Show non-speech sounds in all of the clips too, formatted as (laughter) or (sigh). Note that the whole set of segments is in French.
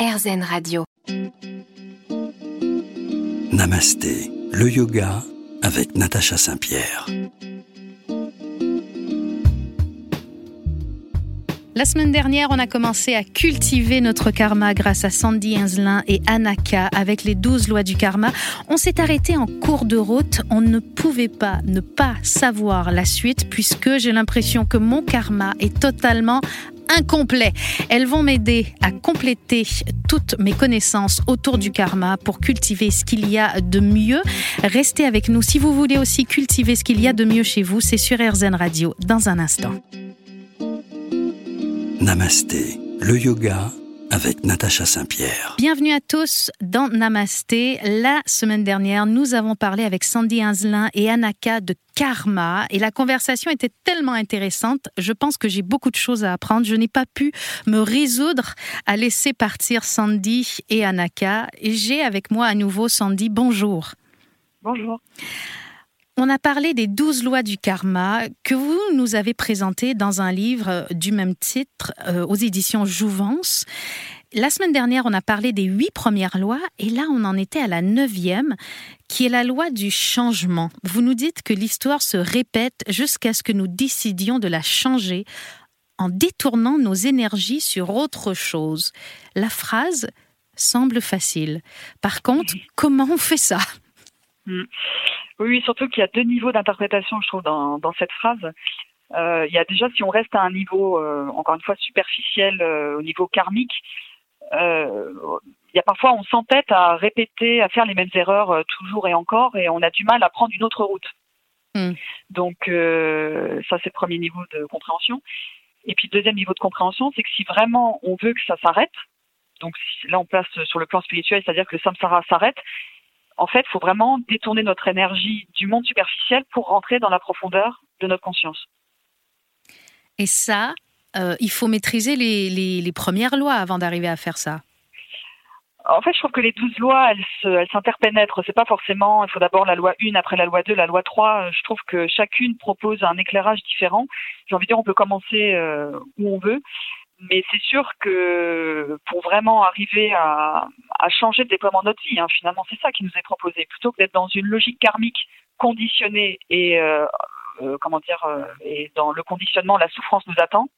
RZN Radio. Namasté, le yoga avec Natacha Saint-Pierre. La semaine dernière, on a commencé à cultiver notre karma grâce à Sandy Inzelin et Anaka avec les 12 lois du karma. On s'est arrêté en cours de route. On ne pouvait pas ne pas savoir la suite puisque j'ai l'impression que mon karma est totalement incomplet. Elles vont m'aider à compléter toutes mes connaissances autour du karma pour cultiver ce qu'il y a de mieux. Restez avec nous si vous voulez aussi cultiver ce qu'il y a de mieux chez vous. C'est sur RZN Radio dans un instant. Namasté, le yoga avec Natacha Saint-Pierre. Bienvenue à tous dans Namasté. La semaine dernière, nous avons parlé avec Sandy Inzelin et Anaka de karma et la conversation était tellement intéressante. Je pense que j'ai beaucoup de choses à apprendre. Je n'ai pas pu me résoudre à laisser partir Sandy et Anaka. Et j'ai avec moi à nouveau Sandy. Bonjour. Bonjour. On a parlé des douze lois du karma que vous nous avez présentées dans un livre du même titre euh, aux éditions Jouvence. La semaine dernière, on a parlé des huit premières lois et là, on en était à la neuvième, qui est la loi du changement. Vous nous dites que l'histoire se répète jusqu'à ce que nous décidions de la changer en détournant nos énergies sur autre chose. La phrase semble facile. Par contre, comment on fait ça? Hmm. Oui, surtout qu'il y a deux niveaux d'interprétation, je trouve, dans, dans cette phrase. Euh, il y a déjà, si on reste à un niveau, euh, encore une fois, superficiel, euh, au niveau karmique, il y a parfois, on s'entête à répéter, à faire les mêmes erreurs toujours et encore, et on a du mal à prendre une autre route. Hmm. Donc, ça, c'est le premier niveau de compréhension. Et puis, le deuxième niveau de compréhension, c'est que si vraiment on veut que ça s'arrête, donc là, on place sur le plan spirituel, c'est-à-dire que le samsara s'arrête, en fait, il faut vraiment détourner notre énergie du monde superficiel pour rentrer dans la profondeur de notre conscience. Et ça, euh, il faut maîtriser les, les- les premières lois avant d'arriver à faire ça. En fait, je trouve que les douze lois, elles s'interpénètrent. C'est pas forcément, il faut d'abord la loi 1, après la loi 2, la loi 3. Euh, Je trouve que chacune propose un éclairage différent. J'ai envie de dire, on peut commencer euh, où on veut. Mais c'est sûr que pour vraiment arriver à, à changer le déploiement de notre vie, hein, finalement, c'est ça qui nous est proposé. Plutôt que d'être dans une logique karmique conditionnée et, euh, euh, comment dire, euh, et dans le conditionnement, la souffrance nous attend.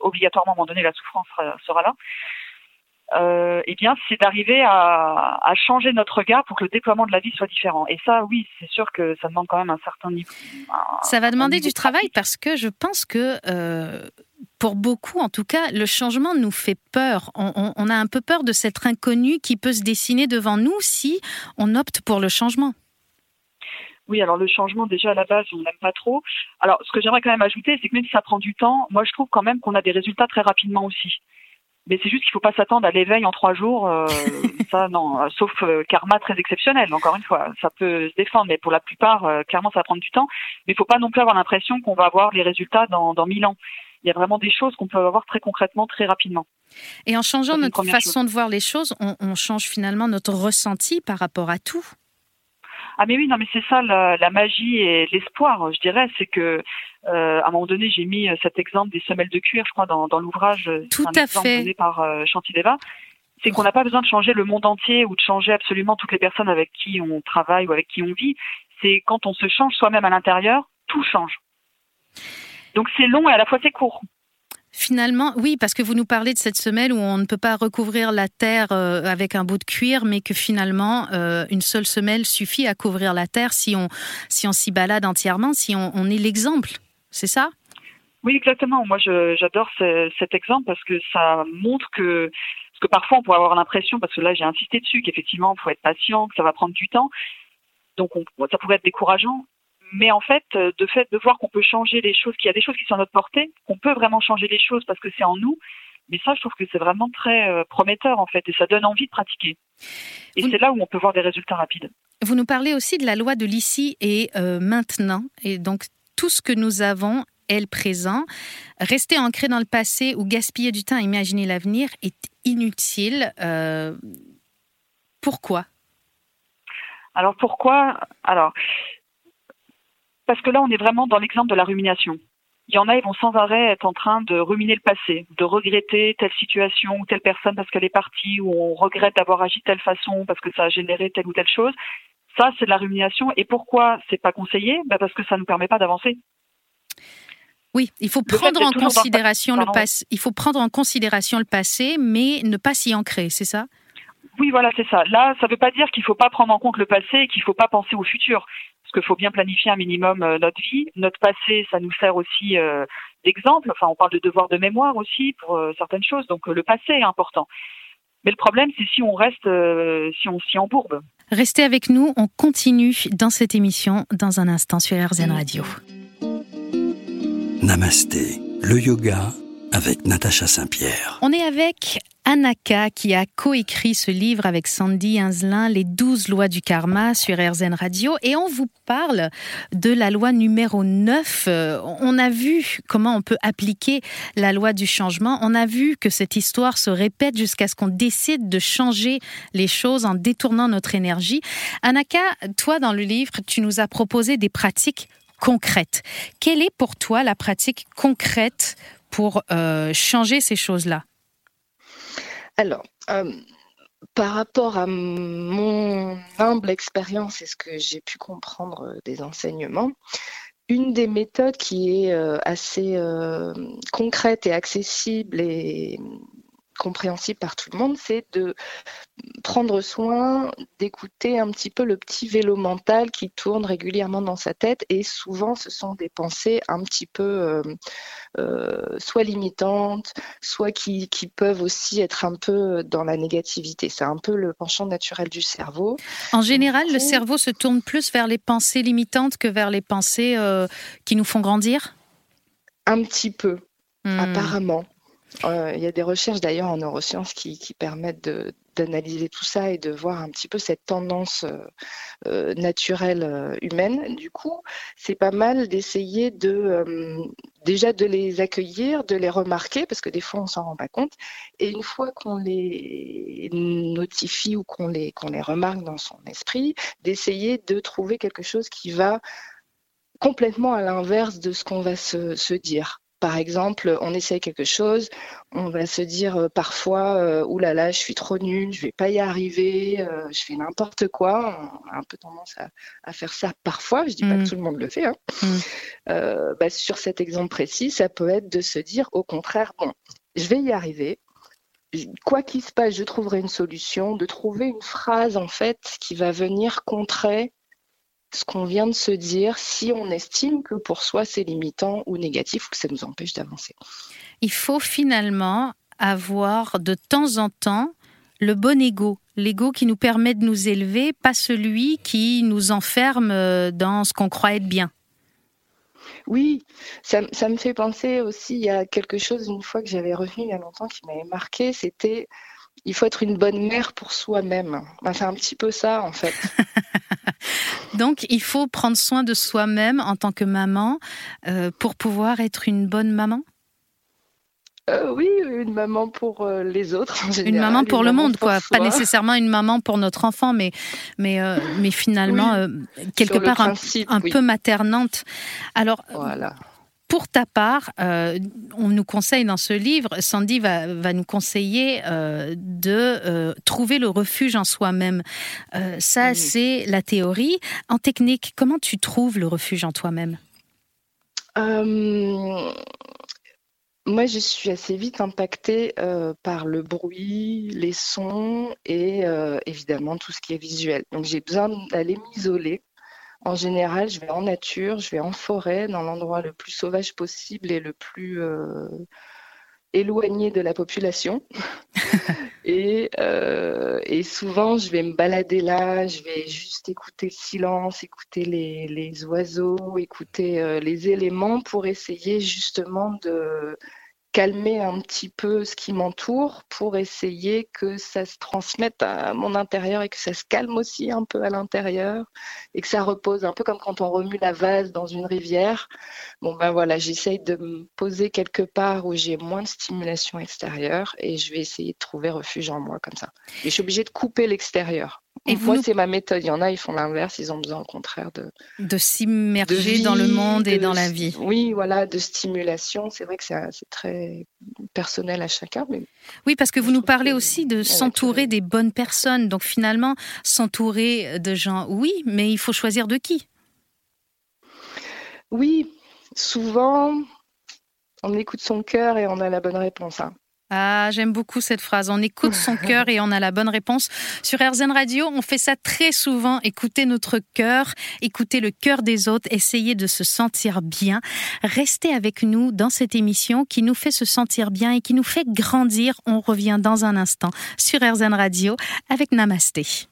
Obligatoirement, à un moment donné, la souffrance sera, sera là euh, eh bien, c'est d'arriver à, à changer notre regard pour que le déploiement de la vie soit différent. Et ça, oui, c'est sûr que ça demande quand même un certain niveau. un- Ça va demander du travail parce que je pense que euh, pour beaucoup, en tout cas, le changement nous fait peur. On, on- on a un peu peur de cet inconnu qui peut se dessiner devant nous si on opte pour le changement. Oui, alors le changement, déjà à la base, on n'aime pas trop. Alors, ce que j'aimerais quand même ajouter, c'est que même si ça prend du temps, moi, je trouve quand même qu'on a des résultats très rapidement aussi. Mais c'est juste qu'il faut pas s'attendre à l'éveil en trois jours. euh, (laughs) ça, non, euh, sauf euh, karma très exceptionnel. Encore une fois, ça peut se défendre, mais pour la plupart, euh, clairement, ça va prendre du temps. Mais il faut pas non plus avoir l'impression qu'on va avoir les résultats dans, dans mille ans. Il y a vraiment des choses qu'on peut avoir très concrètement, très rapidement. Et en changeant notre façon de voir les choses, on, on change finalement notre ressenti par rapport à tout. Ah mais oui, non mais c'est ça la, la magie et l'espoir, je dirais, c'est que euh, à un moment donné j'ai mis euh, cet exemple des semelles de cuir, je crois, dans, dans l'ouvrage. euh, Tout un à exemple fait. donné par euh, Shantideva. C'est qu'on n'a pas besoin de changer le monde entier ou de changer absolument toutes les personnes avec qui on travaille ou avec qui on vit. C'est quand on se change soi-même à l'intérieur, tout change. Donc c'est long et à la fois c'est court. Finalement, oui, parce que vous nous parlez de cette semelle où on ne peut pas recouvrir la terre euh, avec un bout de cuir, mais que finalement, euh, une seule semelle suffit à couvrir la terre si on si on s'y balade entièrement, si on, on est l'exemple. C'est ça? Oui, exactement. Moi, j'adore ce- cet exemple parce que ça montre que, parce que parfois on pourrait avoir l'impression, parce que là j'ai insisté dessus, qu'effectivement il faut être patient, que ça va prendre du temps, donc on- ça pourrait être décourageant. Mais en fait, euh, de fait de voir qu'on peut changer les choses, qu'il y a des choses qui sont à notre portée, qu'on peut vraiment changer les choses parce que c'est en nous. Mais ça, je trouve que c'est vraiment très euh, prometteur en fait, et ça donne envie de pratiquer. Et Vous- c'est là où on peut voir des résultats rapides. Vous nous parlez aussi de la loi de l'ici et euh, maintenant, et donc tout ce que nous avons est le présent. Rester ancré dans le passé ou gaspiller du temps à imaginer l'avenir est inutile. Euh, pourquoi? Alors pourquoi? Alors parce que là, on est vraiment dans l'exemple de la rumination. il y en a, ils vont sans arrêt être en train de ruminer le passé, de regretter telle situation ou telle personne parce qu'elle est partie, ou on regrette d'avoir agi de telle façon parce que ça a généré telle ou telle chose. Ça, c'est de la rumination. Et pourquoi c'est pas conseillé? Bah Parce que ça ne nous permet pas d'avancer. Oui, il faut prendre en considération le passé. Il faut prendre en considération le passé, mais ne pas s'y ancrer, c'est ça? Oui, voilà, c'est ça. Là, ça ne veut pas dire qu'il ne faut pas prendre en compte le passé et qu'il ne faut pas penser au futur, qu'il faut bien planifier un minimum euh, notre vie. Notre passé, ça nous sert aussi euh, d'exemple. Enfin, on parle de devoir de mémoire aussi pour euh, certaines choses, donc le passé est important. Mais le problème, c'est si on reste, si on s'y embourbe. Restez avec nous, on continue dans cette émission dans un instant sur RZN Radio. Namasté, le yoga avec Natacha Saint-Pierre. On est avec Anaka qui a coécrit ce livre avec Sandy Inzelin, Les douze lois du karma sur RZN Radio. Et on vous parle de la loi numéro 9. Euh, on a vu comment on peut appliquer la loi du changement. On a vu que cette histoire se répète jusqu'à ce qu'on décide de changer les choses en détournant notre énergie. Anaka, toi dans le livre, tu nous as proposé des pratiques concrète. Quelle est pour toi la pratique concrète pour euh, changer ces choses-là? Alors, euh, par rapport à mon humble expérience et ce que j'ai pu comprendre des enseignements, une des méthodes qui est euh, assez concrète et accessible et compréhensible par tout le monde, c'est de prendre soin d'écouter un petit peu le petit vélo mental qui tourne régulièrement dans sa tête et souvent ce sont des pensées un petit peu euh, euh, soit limitantes, soit qui, peuvent aussi être un peu dans la négativité. C'est un peu le penchant naturel du cerveau. En général, le cerveau se tourne plus vers les pensées limitantes que vers les pensées euh, qui nous font grandir? Un petit peu, hmm. apparemment. Euh, il y a des recherches d'ailleurs en neurosciences qui, permettent d'analyser tout ça et de voir un petit peu cette tendance euh, euh, naturelle humaine. Du coup, c'est pas mal d'essayer de déjà de les accueillir, de les remarquer, parce que des fois on s'en rend pas compte. Et une fois qu'on les notifie ou qu'on les, remarque dans son esprit, d'essayer de trouver quelque chose qui va complètement à l'inverse de ce qu'on va se dire. Par exemple, on essaye quelque chose, on va se dire euh, parfois euh, là là, je suis trop nulle, je vais pas y arriver, euh, je fais n'importe quoi. On a un peu tendance à, faire ça parfois. Je dis pas que mm. tout le monde le fait. Hein. Mm. Bah, sur cet exemple précis, ça peut être de se dire au contraire bon, je vais y arriver. Quoi qu'il se passe, je trouverai une solution. De trouver une phrase en fait qui va venir contrer ce qu'on vient de se dire si on estime que pour soi c'est limitant ou négatif ou que ça nous empêche d'avancer. Il faut finalement avoir de temps en temps le bon ego, l'ego qui nous permet de nous élever, pas celui qui nous enferme euh, dans ce qu'on croit être bien. Oui, ça, me fait penser aussi, il y a quelque chose, une fois que j'avais revu il y a longtemps, qui m'avait marqué, c'était il faut être une bonne mère pour soi-même. Ben, c'est un petit peu ça, en fait. (laughs) Donc, il faut prendre soin de soi-même en tant que maman euh, pour pouvoir être une bonne maman? Euh, oui, une maman pour euh, les autres. En général, une maman pour le monde, quoi. Pas nécessairement une maman pour notre enfant, mais mais mais finalement quelque part un, peu maternante. Alors, voilà. Pour ta part, euh, on nous conseille dans ce livre, Sandy va, nous conseiller euh, de euh, trouver le refuge en soi-même. ça, c'est la théorie. En technique, comment tu trouves le refuge en toi-même? Moi, je suis assez vite impactée par le bruit, les sons et évidemment tout ce qui est visuel. Donc, j'ai besoin d'aller m'isoler en général, je vais en nature, je vais en forêt, dans l'endroit le plus sauvage possible et le plus euh, éloigné de la population. (laughs) Euh, et, souvent, je vais me balader là, je vais juste écouter le silence, écouter les, oiseaux, écouter euh, les éléments pour essayer justement de calmer un petit peu ce qui m'entoure pour essayer que ça se transmette à mon intérieur et que ça se calme aussi un peu à l'intérieur et que ça repose un peu comme quand on remue la vase dans une rivière. Bon ben voilà, j'essaye de me poser quelque part où j'ai moins de stimulation extérieure et je vais essayer de trouver refuge en moi comme ça. Et je suis obligée de couper l'extérieur. Et Moi, c'est ma méthode. Il y en a, ils font l'inverse. Ils ont besoin, au contraire, de de s'immerger dans le monde et dans la vie. Oui, voilà, de stimulation. C'est vrai que c'est très personnel à chacun. Mais oui, parce que vous nous parlez aussi de s'entourer des bonnes personnes. Donc finalement, s'entourer de gens, oui, mais il faut choisir de qui? Oui, souvent, on écoute son cœur et on a la bonne réponse. Hein. Ah, j'aime beaucoup cette phrase. On écoute son (laughs) cœur et on a la bonne réponse. Sur RZN Radio, on fait ça très souvent. Écouter notre cœur, écouter le cœur des autres, essayer de se sentir bien. Restez avec nous dans cette émission qui nous fait se sentir bien et qui nous fait grandir. On revient dans un instant sur RZN Radio avec Namasté.